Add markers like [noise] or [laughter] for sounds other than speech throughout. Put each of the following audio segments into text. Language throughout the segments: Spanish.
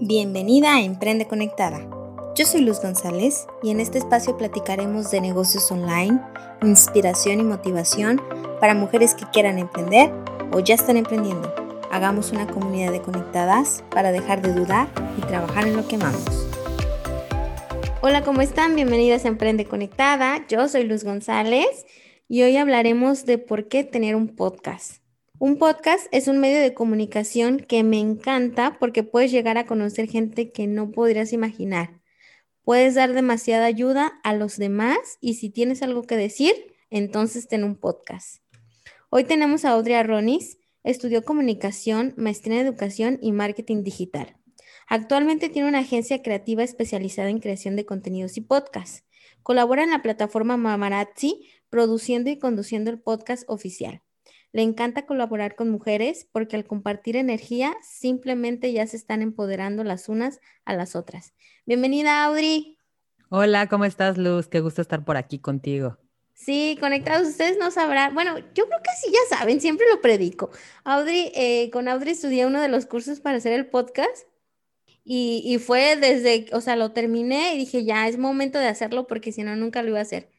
Bienvenida a Emprende Conectada. Yo soy Luz González y en este espacio platicaremos de negocios online, inspiración y motivación para mujeres que quieran emprender o ya están emprendiendo. Hagamos una comunidad de conectadas para dejar de dudar y trabajar en lo que amamos. Hola, ¿cómo están? Bienvenidas a Emprende Conectada. Yo soy Luz González y hoy hablaremos de por qué tener un podcast. Un podcast es un medio de comunicación que me encanta porque puedes llegar a conocer gente que no podrías imaginar. Puedes dar demasiada ayuda a los demás y si tienes algo que decir, entonces ten un podcast. Hoy tenemos a Audrey Arronis, estudió comunicación, maestría en educación y marketing digital. Actualmente tiene una agencia creativa especializada en creación de contenidos y podcasts. Colabora en la plataforma Mamarazzi, produciendo y conduciendo el podcast oficial. Le encanta colaborar con mujeres porque al compartir energía simplemente ya se están empoderando las unas a las otras. Bienvenida, Audrey. Hola, ¿cómo estás, Luz? Qué gusto estar por aquí contigo. Sí, conectados, ustedes no sabrán. Bueno, yo creo que sí, ya saben, siempre lo predico. Audrey, eh, con Audrey estudié uno de los cursos para hacer el podcast y, y, fue desde, o sea, lo terminé y dije, ya es momento de hacerlo porque si no, nunca lo iba a hacer.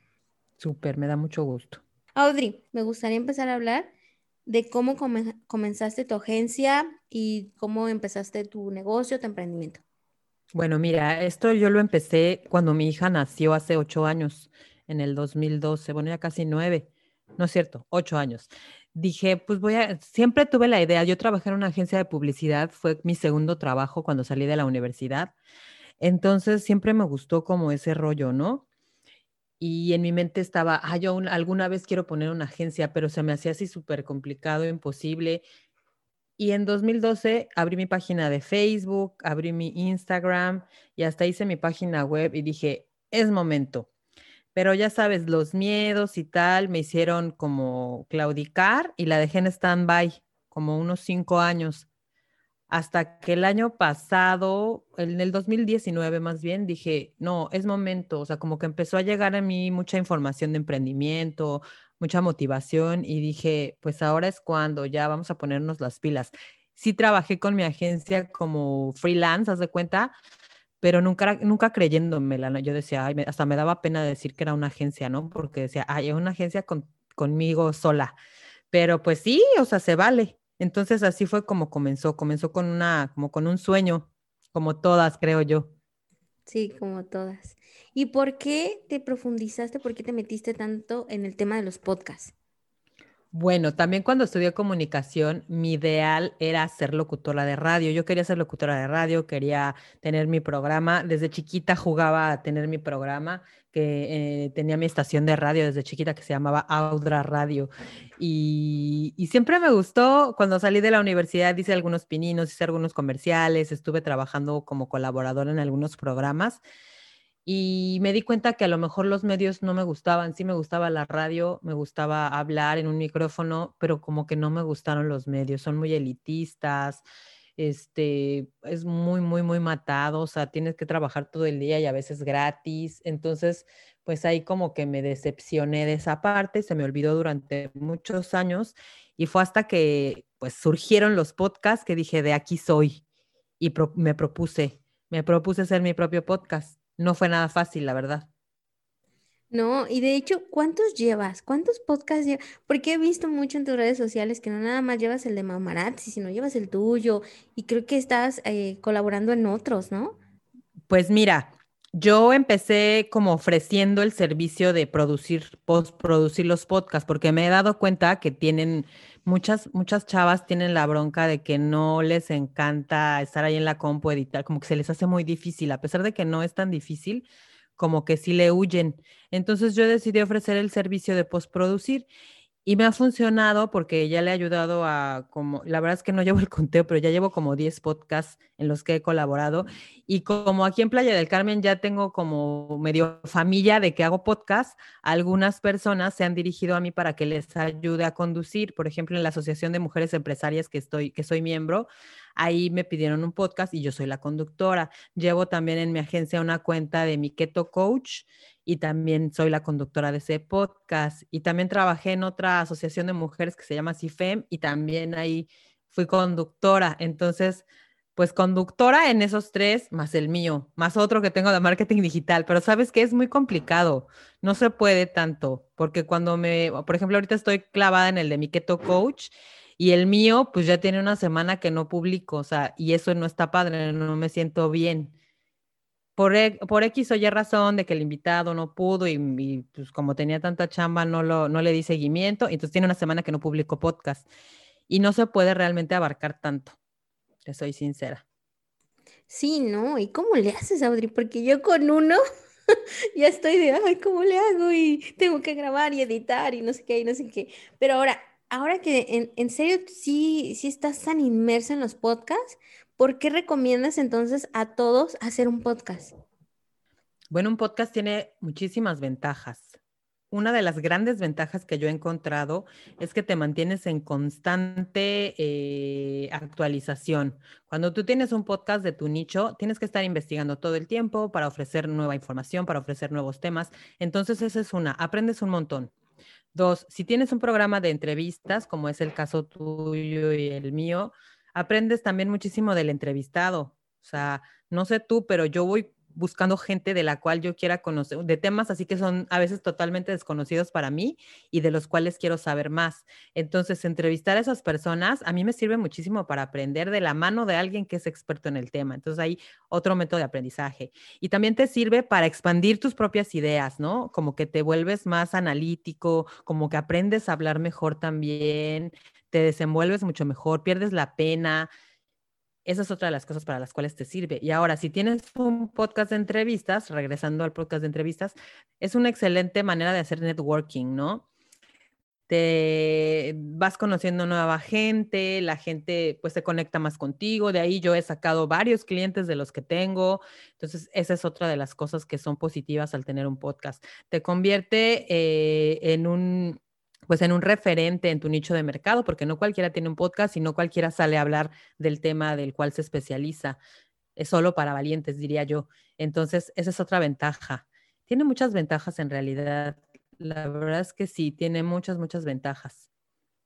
Súper, me da mucho gusto. Audrey, me gustaría empezar a hablar de cómo comenzaste tu agencia y cómo empezaste tu negocio, tu emprendimiento. Bueno, mira, esto yo lo empecé cuando mi hija nació hace ocho años, en el 2012, bueno, ya casi nueve, no es cierto, ocho años. Dije, pues voy a, siempre tuve la idea, yo trabajé en una agencia de publicidad, fue mi segundo trabajo cuando salí de la universidad, entonces siempre me gustó como ese rollo, ¿no? Y en mi mente estaba, ah, yo alguna vez quiero poner una agencia, pero se me hacía así súper complicado, imposible. Y en 2012 abrí mi página de Facebook, abrí mi Instagram y hasta hice mi página web y dije, es momento. Pero ya sabes, los miedos y tal me hicieron como claudicar y la dejé en stand-by como unos cinco años hasta que el año pasado, en el 2019 más bien, dije, no, es momento, o sea, como que empezó a llegar a mí mucha información de emprendimiento, mucha motivación y dije, pues ahora es cuando ya vamos a ponernos las pilas. Sí trabajé con mi agencia como freelance, haz de cuenta, pero nunca, nunca creyéndomela, ¿no? Yo decía, hasta me daba pena decir que era una agencia, ¿no? Porque decía, ay, es una agencia con, conmigo sola. Pero pues sí, o sea, se vale. Entonces así fue como comenzó, comenzó con una, como con un sueño, como todas, creo yo. Sí, como todas. ¿Y por qué te profundizaste, por qué te metiste tanto en el tema de los podcasts? Bueno, también cuando estudié comunicación, mi ideal era ser locutora de radio. Yo quería ser locutora de radio, quería tener mi programa. Desde chiquita jugaba a tener mi programa, que eh, tenía mi estación de radio desde chiquita que se llamaba Audra Radio. Y, y, siempre me gustó, cuando salí de la universidad hice algunos pininos, hice algunos comerciales, estuve trabajando como colaborador en algunos programas y me di cuenta que a lo mejor los medios no me gustaban, sí me gustaba la radio, me gustaba hablar en un micrófono, pero como que no me gustaron los medios, son muy elitistas, este, es muy, muy, muy matado, o sea, tienes que trabajar todo el día y a veces gratis, entonces, pues ahí como que me decepcioné de esa parte, se me olvidó durante muchos años y fue hasta que pues surgieron los podcasts que dije, de aquí soy y me propuse, me propuse hacer mi propio podcast no fue nada fácil, la verdad. No, y de hecho, ¿cuántos llevas? ¿Cuántos podcasts llevas? Porque he visto mucho en tus redes sociales que no nada más llevas el de Mamarazzi, sino llevas el tuyo y creo que estás eh, colaborando en otros, ¿no? Pues mira, yo empecé como ofreciendo el servicio de producir, postproducir los podcasts, porque me he dado cuenta que tienen muchas, muchas chavas tienen la bronca de que no les encanta estar ahí en la compu, editar, como que se les hace muy difícil, a pesar de que no es tan difícil, como que sí le huyen. Entonces yo decidí ofrecer el servicio de postproducir y me ha funcionado porque ya le he ayudado a como, la verdad es que no llevo el conteo, pero ya llevo como 10 podcasts en los que he colaborado. Y como aquí en Playa del Carmen ya tengo como medio familia de que hago podcast, algunas personas se han dirigido a mí para que les ayude a conducir. Por ejemplo, en la Asociación de Mujeres Empresarias que estoy, que soy miembro, ahí me pidieron un podcast y yo soy la conductora. Llevo también en mi agencia una cuenta de mi Keto Coach y también soy la conductora de ese podcast. Y también trabajé en otra asociación de mujeres que se llama CIFEM y también ahí fui conductora. Entonces, pues conductora en esos tres, más el mío, más otro que tengo de marketing digital, pero sabes que es muy complicado, no se puede tanto, porque cuando me, por ejemplo, ahorita estoy clavada en el de mi Keto Coach y el mío, pues ya tiene una semana que no publico, o sea, y eso no está padre, no me siento bien. Por, e, por X o Y razón de que el invitado no pudo y, pues como tenía tanta chamba no, lo, no le di seguimiento, entonces tiene una semana que no publico podcast y no se puede realmente abarcar tanto, te soy sincera. Sí, ¿no? ¿Y cómo le haces, Audrey? Porque yo con uno [laughs] ya estoy de, ay, ¿cómo le hago? Y tengo que grabar y editar y no sé qué, y no sé qué. Pero ahora, ahora que en, en serio sí, sí estás tan inmersa en los podcasts, ¿por qué recomiendas entonces a todos hacer un podcast? Bueno, un podcast tiene muchísimas ventajas una de las grandes ventajas que yo he encontrado es que te mantienes en constante eh, actualización. Cuando tú tienes un podcast de tu nicho, tienes que estar investigando todo el tiempo para ofrecer nueva información, para ofrecer nuevos temas. Entonces, esa es una, aprendes un montón. Dos, si tienes un programa de entrevistas, como es el caso tuyo y el mío, aprendes también muchísimo del entrevistado. O sea, no sé tú, pero yo voy buscando gente de la cual yo quiera conocer, de temas así que son a veces totalmente desconocidos para mí y de los cuales quiero saber más. Entonces, entrevistar a esas personas a mí me sirve muchísimo para aprender de la mano de alguien que es experto en el tema. Entonces, hay otro método de aprendizaje. Y también te sirve para expandir tus propias ideas, ¿no? Como que te vuelves más analítico, como que aprendes a hablar mejor también, te desenvuelves mucho mejor, pierdes la pena esa es otra de las cosas para las cuales te sirve. Y ahora, si tienes un podcast de entrevistas, regresando al podcast de entrevistas, es una excelente manera de hacer networking, ¿no? Te vas conociendo nueva gente, la gente pues se conecta más contigo, de ahí yo he sacado varios clientes de los que tengo, entonces esa es otra de las cosas que son positivas al tener un podcast. Te convierte eh, en un pues en un referente en tu nicho de mercado, porque no cualquiera tiene un podcast y no cualquiera sale a hablar del tema del cual se especializa. Es solo para valientes, diría yo. Entonces, esa es otra ventaja. Tiene muchas ventajas en realidad. La verdad es que sí, tiene muchas, muchas ventajas.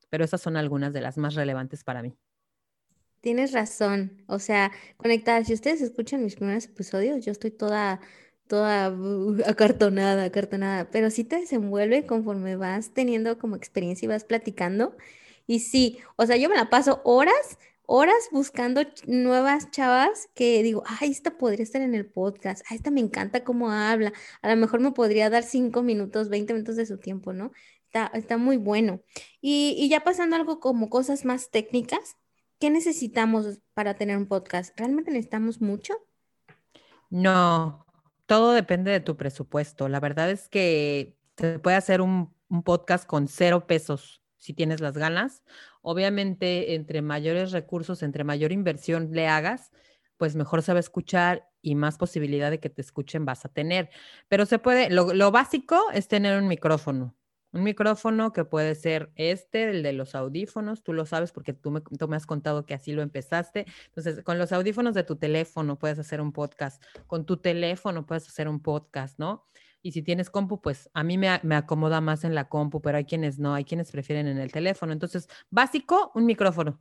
Pero esas son algunas de las más relevantes para mí. Tienes razón. O sea, conectadas, si ustedes escuchan mis primeros episodios, yo estoy toda toda uh, acartonada, acartonada, pero sí te desenvuelve conforme vas teniendo como experiencia y vas platicando. Y sí, o sea, yo me la paso horas, horas buscando nuevas chavas que digo, ay, esta podría estar en el podcast, ay, esta me encanta cómo habla, a lo mejor me podría dar cinco minutos, 20 minutos de su tiempo, ¿no? Está, está muy bueno. Y, y ya pasando algo como cosas más técnicas, ¿qué necesitamos para tener un podcast? ¿Realmente necesitamos mucho? No, todo depende de tu presupuesto. La verdad es que se puede hacer un, podcast con cero pesos si tienes las ganas. Obviamente, entre mayores recursos, entre mayor inversión le hagas, pues mejor se va a escuchar y más posibilidad de que te escuchen vas a tener. Pero se puede, lo básico es tener un micrófono. Un micrófono que puede ser este, el de los audífonos, tú lo sabes porque tú me, tú me, has contado que así lo empezaste. Entonces, con los audífonos de tu teléfono puedes hacer un podcast, con tu teléfono puedes hacer un podcast, ¿no? Y si tienes compu, pues a mí me, me acomoda más en la compu, pero hay quienes no, hay quienes prefieren en el teléfono. Entonces, básico, un micrófono.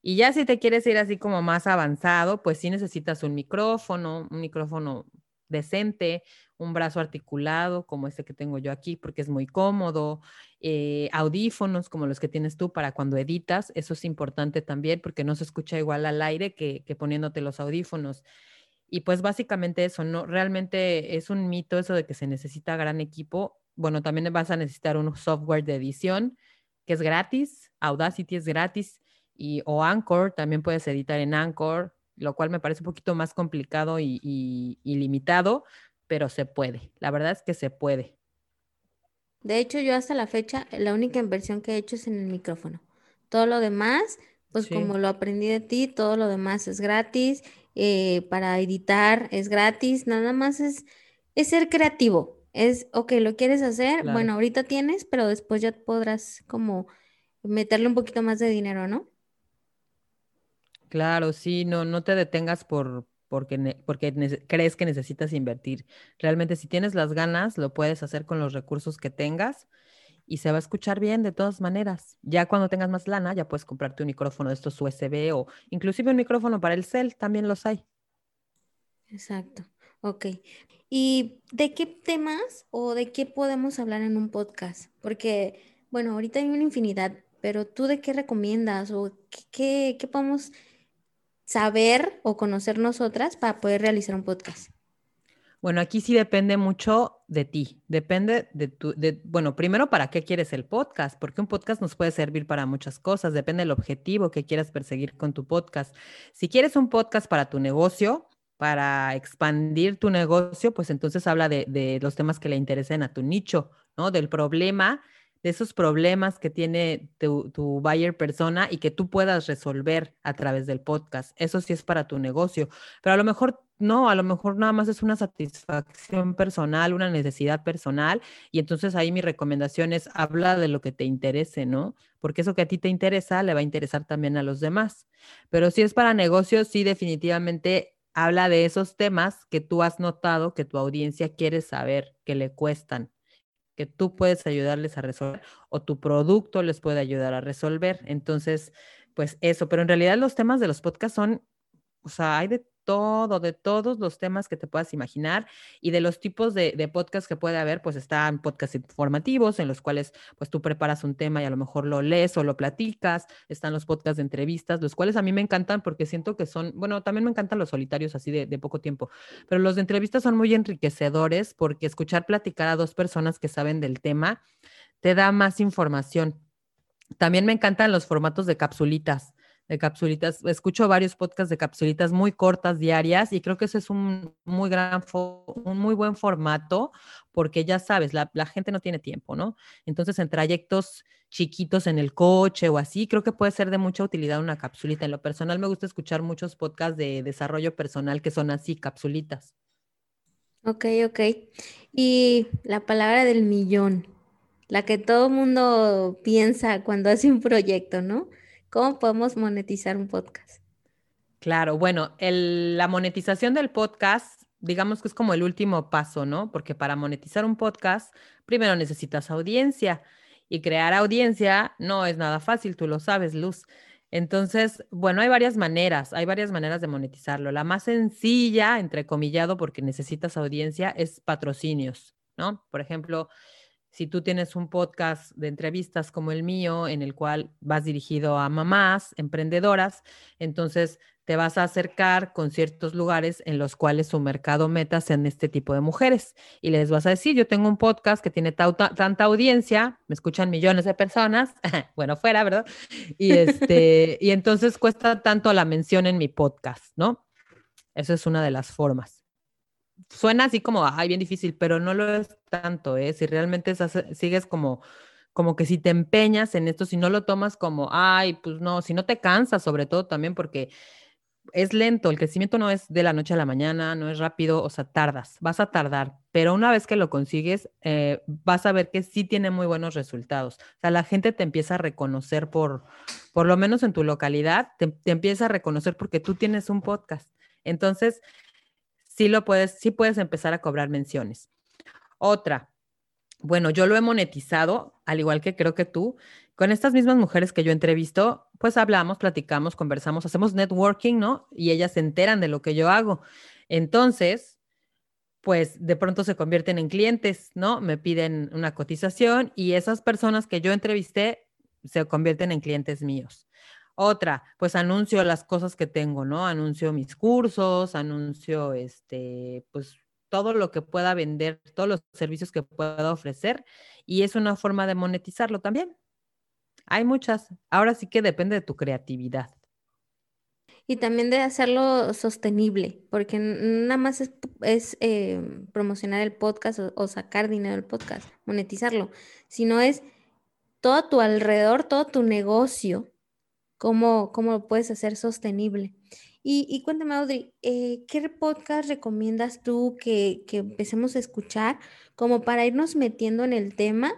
Y ya si te quieres ir así como más avanzado, pues sí necesitas un micrófono, un micrófono decente, un brazo articulado como este que tengo yo aquí porque es muy cómodo, eh, audífonos como los que tienes tú para cuando editas, eso es importante también porque no se escucha igual al aire que, poniéndote los audífonos. Y pues básicamente eso, no realmente es un mito eso de que se necesita gran equipo. Bueno, también vas a necesitar un software de edición que es gratis, Audacity es gratis y o Anchor, también puedes editar en Anchor, lo cual me parece un poquito más complicado y, limitado, pero se puede. La verdad es que se puede. De hecho, yo hasta la fecha, la única inversión que he hecho es en el micrófono. Todo lo demás, pues como lo aprendí de ti, todo lo demás es gratis. Eh, para editar es gratis. Nada más es, es ser creativo. Es, ok, lo quieres hacer, bueno, ahorita tienes, pero después ya podrás como meterle un poquito más de dinero, ¿no? Claro, sí, no, no te detengas por, porque, porque crees que necesitas invertir. Realmente si tienes las ganas, lo puedes hacer con los recursos que tengas y se va a escuchar bien de todas maneras. Ya cuando tengas más lana, ya puedes comprarte un micrófono de estos USB o inclusive un micrófono para el cel, también los hay. Exacto, ok. ¿Y de qué temas o de qué podemos hablar en un podcast? Porque, bueno, ahorita hay una infinidad, pero tú de qué recomiendas o qué, qué podemos saber o conocer nosotras para poder realizar un podcast? Bueno, aquí sí depende mucho de ti. Depende de tu, bueno, primero, ¿para qué quieres el podcast? Porque un podcast nos puede servir para muchas cosas. Depende del objetivo que quieras perseguir con tu podcast. Si quieres un podcast para tu negocio, para expandir tu negocio, pues entonces habla de, de los temas que le interesen a tu nicho, ¿no? Del problema de esos problemas que tiene tu, tu, buyer persona y que tú puedas resolver a través del podcast. Eso sí es para tu negocio, pero a lo mejor no, a lo mejor nada más es una satisfacción personal, una necesidad personal y entonces ahí mi recomendación es habla de lo que te interese, ¿no? Porque eso que a ti te interesa le va a interesar también a los demás. Pero si es para negocios, sí definitivamente habla de esos temas que tú has notado que tu audiencia quiere saber, que le cuestan que tú puedes ayudarles a resolver o tu producto les puede ayudar a resolver. Entonces, pues eso, pero en realidad los temas de los podcasts son, o sea, hay de todo, de todos los temas que te puedas imaginar y de los tipos de, podcasts que puede haber, pues están podcasts informativos en los cuales pues tú preparas un tema y a lo mejor lo lees o lo platicas, están los podcasts de entrevistas, los cuales a mí me encantan porque siento que son, bueno, también me encantan los solitarios así de, de poco tiempo, pero los de entrevistas son muy enriquecedores porque escuchar platicar a dos personas que saben del tema te da más información. También me encantan los formatos de capsulitas de capsulitas. Escucho varios podcasts de capsulitas muy cortas diarias y creo que eso es un muy gran, un muy buen formato porque ya sabes, la, gente no tiene tiempo, ¿no? Entonces, en trayectos chiquitos en el coche o así, creo que puede ser de mucha utilidad una capsulita. En lo personal me gusta escuchar muchos podcasts de desarrollo personal que son así, capsulitas. Ok, ok. Y la palabra del millón, la que todo mundo piensa cuando hace un proyecto, ¿no? ¿Cómo podemos monetizar un podcast? Claro, bueno, la monetización del podcast, digamos que es como el último paso, ¿no? Porque para monetizar un podcast, primero necesitas audiencia y crear audiencia no es nada fácil, tú lo sabes, Luz. Entonces, bueno, hay varias maneras, hay varias maneras de monetizarlo. La más sencilla, entrecomillado, porque necesitas audiencia, es patrocinios, ¿no? Por ejemplo, si tú tienes un podcast de entrevistas como el mío, en el cual vas dirigido a mamás, emprendedoras, entonces te vas a acercar con ciertos lugares en los cuales su mercado meta sean este tipo de mujeres. Y les vas a decir, yo tengo un podcast que tiene tanta audiencia, me escuchan millones de personas, [laughs] bueno, fuera, ¿verdad? Y, este, y entonces cuesta tanto la mención en mi podcast, ¿no? Esa es una de las formas suena así como, ay, bien difícil, pero no lo es tanto, ¿eh? Si realmente sigues como, como que si te empeñas en esto, si no lo tomas como, ay, pues no, si no te cansas, sobre todo también porque es lento, el crecimiento no es de la noche a la mañana, no es rápido, o sea, tardas, vas a tardar, pero una vez que lo consigues, eh, vas a ver que sí tiene muy buenos resultados. O sea, la gente te empieza a reconocer por, por lo menos en tu localidad, te empieza a reconocer porque tú tienes un podcast. Entonces, sí lo puedes, puedes empezar a cobrar menciones. Otra, bueno, yo lo he monetizado, al igual que creo que tú, con estas mismas mujeres que yo entrevisto, pues hablamos, platicamos, conversamos, hacemos networking, ¿no? Y ellas se enteran de lo que yo hago. Entonces, pues de pronto se convierten en clientes, ¿no? Me piden una cotización y esas personas que yo entrevisté se convierten en clientes míos. Otra, pues anuncio las cosas que tengo, ¿no? Anuncio mis cursos, anuncio este, pues todo lo que pueda vender, todos los servicios que pueda ofrecer y es una forma de monetizarlo también. Hay muchas. Ahora sí que depende de tu creatividad. Y también de hacerlo sostenible, porque nada más es, eh, promocionar el podcast o, o, sacar dinero del podcast, monetizarlo, sino es todo tu alrededor, todo tu negocio cómo, cómo lo puedes hacer sostenible. Y, y cuéntame, Audrey, eh, ¿qué podcast recomiendas tú que, que, empecemos a escuchar como para irnos metiendo en el tema,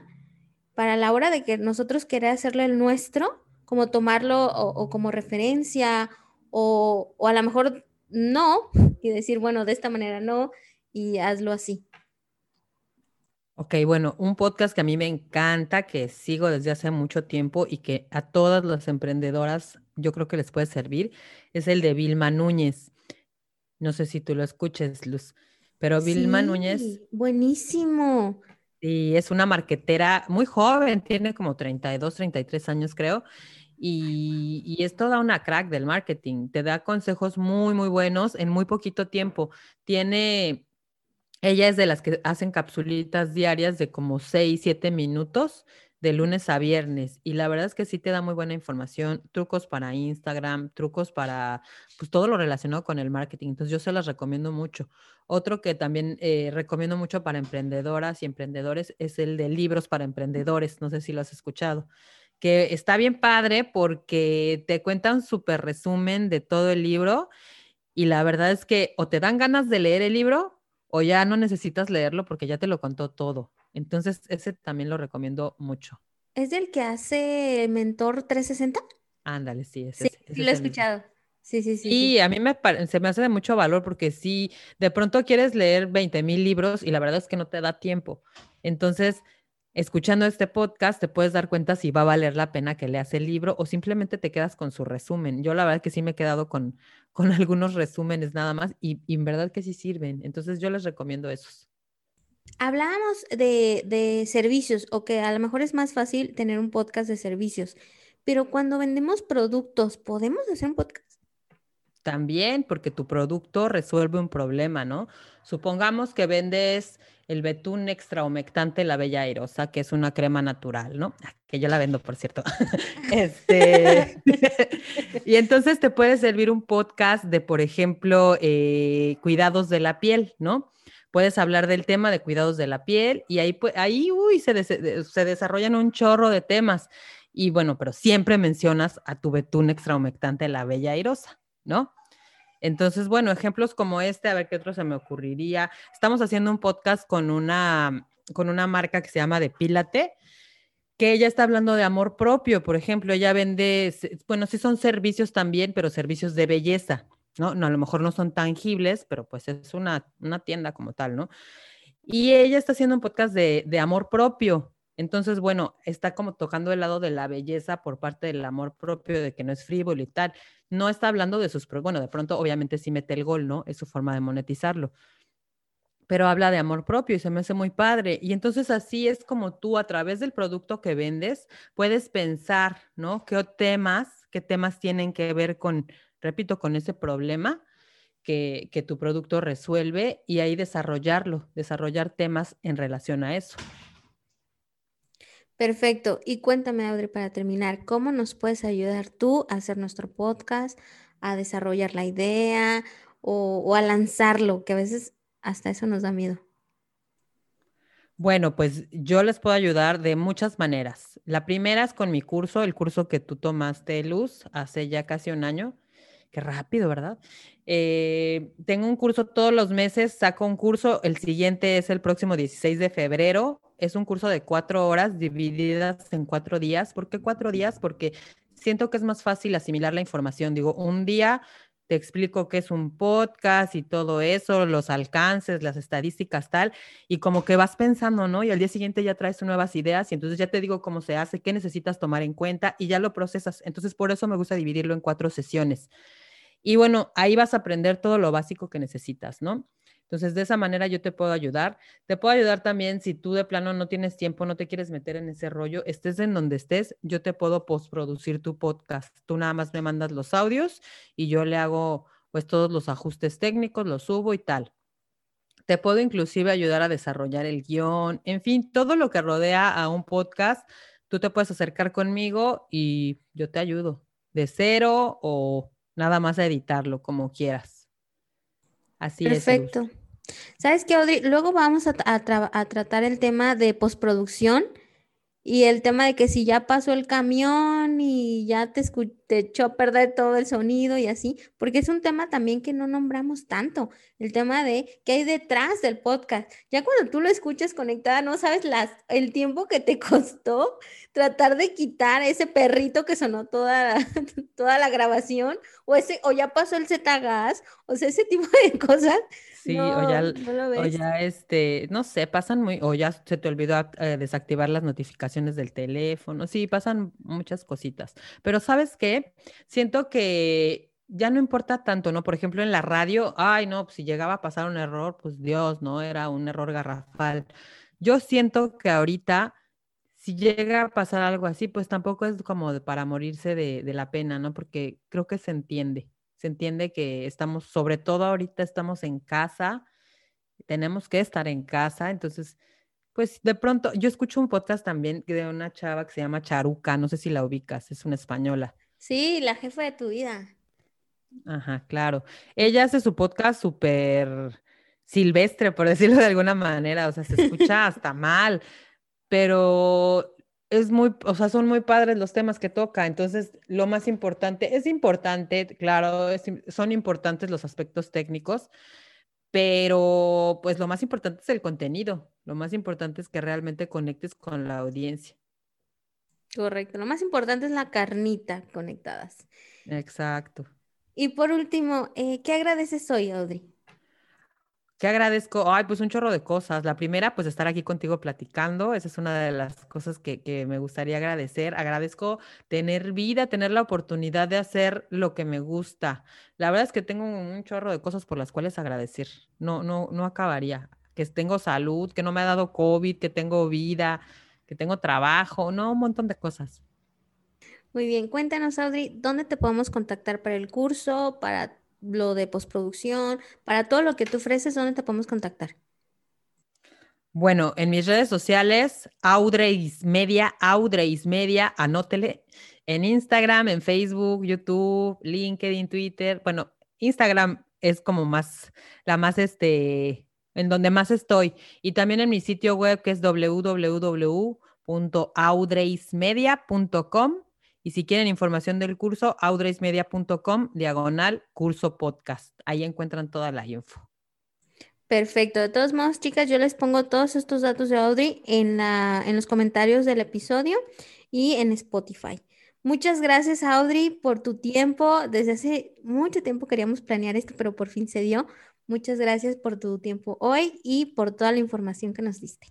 para la hora de que nosotros queramos hacerlo el nuestro, como tomarlo o, como referencia, o, o a lo mejor no, y decir, bueno, de esta manera no, y hazlo así? Ok, bueno, un podcast que a mí me encanta, que sigo desde hace mucho tiempo y que a todas las emprendedoras yo creo que les puede servir, es el de Vilma Núñez. No sé si tú lo escuches, Luz, pero Vilma Núñez. Buenísimo. Y es una marquetera muy joven, tiene como 32, 33 años creo, y, y, es toda una crack del marketing. Te da consejos muy, muy buenos en muy poquito tiempo. Tiene ella es de las que hacen capsulitas diarias de como 6, 7 minutos de lunes a viernes y la verdad es que sí te da muy buena información, trucos para Instagram, trucos para pues todo lo relacionado con el marketing. Entonces yo se las recomiendo mucho. Otro que también eh, recomiendo mucho para emprendedoras y emprendedores es el de libros para emprendedores. No sé si lo has escuchado que está bien padre porque te cuenta un súper resumen de todo el libro y la verdad es que o te dan ganas de leer el libro o ya no necesitas leerlo porque ya te lo contó todo. Entonces, ese también lo recomiendo mucho. ¿Es el que hace Mentor 360? Ándale, sí, ese, sí, sí lo he escuchado. Sí, sí, sí. Y a mí me se me hace de mucho valor porque si de pronto quieres leer 20 mil libros y la verdad es que no te da tiempo. Entonces, escuchando este podcast te puedes dar cuenta si va a valer la pena que leas el libro o simplemente te quedas con su resumen. Yo la verdad que sí me he quedado con, [laughs] con algunos resúmenes nada más y, en verdad que sí sirven. Entonces yo les recomiendo esos. Hablábamos de, de servicios o que a lo mejor es más fácil tener un podcast de servicios, pero cuando vendemos productos, ¿podemos hacer un podcast? También, porque tu producto resuelve un problema, ¿no? Supongamos que vendes el betún extra humectante La Bella Airosa, que es una crema natural, ¿no? Ah, que yo la vendo, por cierto. [laughs] este, [laughs] y entonces te puede servir un podcast de, por ejemplo, eh, cuidados de la piel, ¿no? Puedes hablar del tema de cuidados de la piel y ahí, ahí uy, se, se desarrollan un chorro de temas. Y bueno, pero siempre mencionas a tu betún extra humectante La Bella Airosa, ¿no? Entonces, bueno, ejemplos como este, a ver qué otro se me ocurriría. Estamos haciendo un podcast con una, con una marca que se llama Depílate, que ella está hablando de amor propio, por ejemplo, ella vende, bueno, sí son servicios también, pero servicios de belleza, ¿no? no a lo mejor no son tangibles, pero pues es una, una tienda como tal, ¿no? Y ella está haciendo un podcast de, de amor propio, entonces, bueno, está como tocando el lado de la belleza por parte del amor propio, de que no es frívolo y tal. No está hablando de sus, bueno, de pronto obviamente sí mete el gol, ¿no? Es su forma de monetizarlo. Pero habla de amor propio y se me hace muy padre. Y entonces así es como tú a través del producto que vendes puedes pensar, ¿no? ¿Qué temas, qué temas tienen que ver con, repito, con ese problema? Que, que tu producto resuelve y ahí desarrollarlo, desarrollar temas en relación a eso. Perfecto. Y cuéntame, Audrey, para terminar, ¿cómo nos puedes ayudar tú a hacer nuestro podcast, a desarrollar la idea o, a lanzarlo? Que a veces hasta eso nos da miedo. Bueno, pues yo les puedo ayudar de muchas maneras. La primera es con mi curso, el curso que tú tomaste, Luz, hace ya casi un año. Qué rápido, ¿verdad? Eh, tengo un curso todos los meses, saco un curso, el siguiente es el próximo 16 de febrero, es un curso de cuatro horas divididas en cuatro días. ¿Por qué cuatro días? Porque siento que es más fácil asimilar la información. Digo, un día te explico qué es un podcast y todo eso, los alcances, las estadísticas, tal, y como que vas pensando, ¿no? Y al día siguiente ya traes nuevas ideas y entonces ya te digo cómo se hace, qué necesitas tomar en cuenta y ya lo procesas. Entonces, por eso me gusta dividirlo en cuatro sesiones. Y bueno, ahí vas a aprender todo lo básico que necesitas, ¿no? Entonces, de esa manera yo te puedo ayudar. Te puedo ayudar también si tú de plano no tienes tiempo, no te quieres meter en ese rollo, estés en donde estés, yo te puedo postproducir tu podcast. Tú nada más me mandas los audios y yo le hago pues todos los ajustes técnicos, los subo y tal. Te puedo inclusive ayudar a desarrollar el guion, en fin, todo lo que rodea a un podcast, tú te puedes acercar conmigo y yo te ayudo de cero o nada más a editarlo como quieras. Así es. Perfecto. ¿Sabes qué, Audrey? Luego vamos a, tratar el tema de postproducción y el tema de que si ya pasó el camión y ya te, te echó a perder todo el sonido y así, porque es un tema también que no nombramos tanto, el tema de qué hay detrás del podcast. Ya cuando tú lo escuchas conectada, no sabes las, el tiempo que te [laughs] costó tratar de quitar ese perrito que sonó toda, [laughs] toda la grabación, o, ese, o ya pasó el Z-Gas, o sea, ese tipo de cosas Sí, o ya, o ya, este, no sé, pasan muy, o ya se te olvidó eh, desactivar las notificaciones del teléfono. Sí, pasan muchas cositas. Pero ¿sabes qué? Siento que ya no importa tanto, ¿no? Por ejemplo, en la radio, ay, no, pues, si llegaba a pasar un error, pues Dios, ¿no? Era un error garrafal. Yo siento que ahorita, si llega a pasar algo así, pues tampoco es como para morirse de, de la pena, ¿no? Porque creo que se entiende se entiende que estamos, sobre todo ahorita estamos en casa, tenemos que estar en casa, entonces, pues de pronto, yo escucho un podcast también de una chava que se llama Charuca, no sé si la ubicas, es una española. Sí, la jefa de tu vida. Ajá, claro. Ella hace su podcast súper silvestre, por [laughs] decirlo de alguna manera, o sea, se escucha [laughs] hasta mal, pero es muy, o sea, son muy padres los temas que toca. Entonces, lo más importante, es importante, claro, son importantes los aspectos técnicos, pero pues lo más importante es el contenido. Lo más importante es que realmente conectes con la audiencia. Correcto. Lo más importante es la carnita conectadas. Exacto. Y por último, eh, ¿qué agradeces hoy, Audrey? ¿Qué agradezco? Ay, pues un chorro de cosas. La primera, pues estar aquí contigo platicando. Esa es una de las cosas que, que, me gustaría agradecer. Agradezco tener vida, tener la oportunidad de hacer lo que me gusta. La verdad es que tengo un chorro de cosas por las cuales agradecer. No, no, no acabaría. Que tengo salud, que no me ha dado COVID, que tengo vida, que tengo trabajo, no, un montón de cosas. Muy bien, cuéntanos, Audrey, ¿dónde te podemos contactar para el curso, para lo de postproducción, para todo lo que tú ofreces, ¿dónde te podemos contactar? Bueno, en mis redes sociales, Audreis Media, Audreis Media, anótele. En Instagram, en Facebook, YouTube, LinkedIn, Twitter. Bueno, Instagram es como más, la más este, en donde más estoy. Y también en mi sitio web que es www.audreismedia.com y si quieren información del curso, audreismedia.com, diagonal, curso podcast. Ahí encuentran toda la info. Perfecto. De todos modos, chicas, yo les pongo todos estos datos de Audrey en, la, en los comentarios del episodio y en Spotify. Muchas gracias, Audrey, por tu tiempo. Desde hace mucho tiempo queríamos planear esto, pero por fin se dio. Muchas gracias por tu tiempo hoy y por toda la información que nos diste.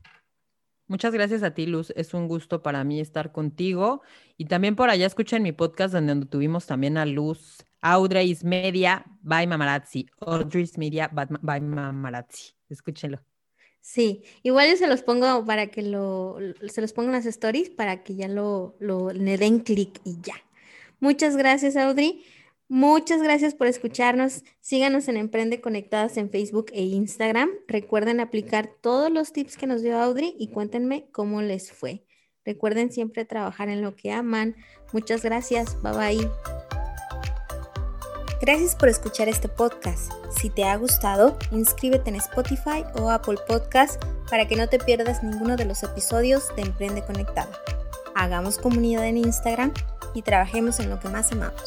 Muchas gracias a ti, Luz. Es un gusto para mí estar contigo. Y también por allá escuchen mi podcast donde tuvimos también a Luz, Audrey's Media by Mamarazzi. Audrey's Media by Mamarazzi. Escúchenlo. Sí, igual yo se los pongo para que lo, se los pongo en las stories para que ya lo, lo le den clic y ya. Muchas gracias, Audrey. Muchas gracias por escucharnos. Síganos en Emprende Conectadas en Facebook e Instagram. Recuerden aplicar todos los tips que nos dio Audrey y cuéntenme cómo les fue. Recuerden siempre trabajar en lo que aman. Muchas gracias. Bye bye. Gracias por escuchar este podcast. Si te ha gustado, inscríbete en Spotify o Apple Podcast para que no te pierdas ninguno de los episodios de Emprende Conectada. Hagamos comunidad en Instagram y trabajemos en lo que más amamos.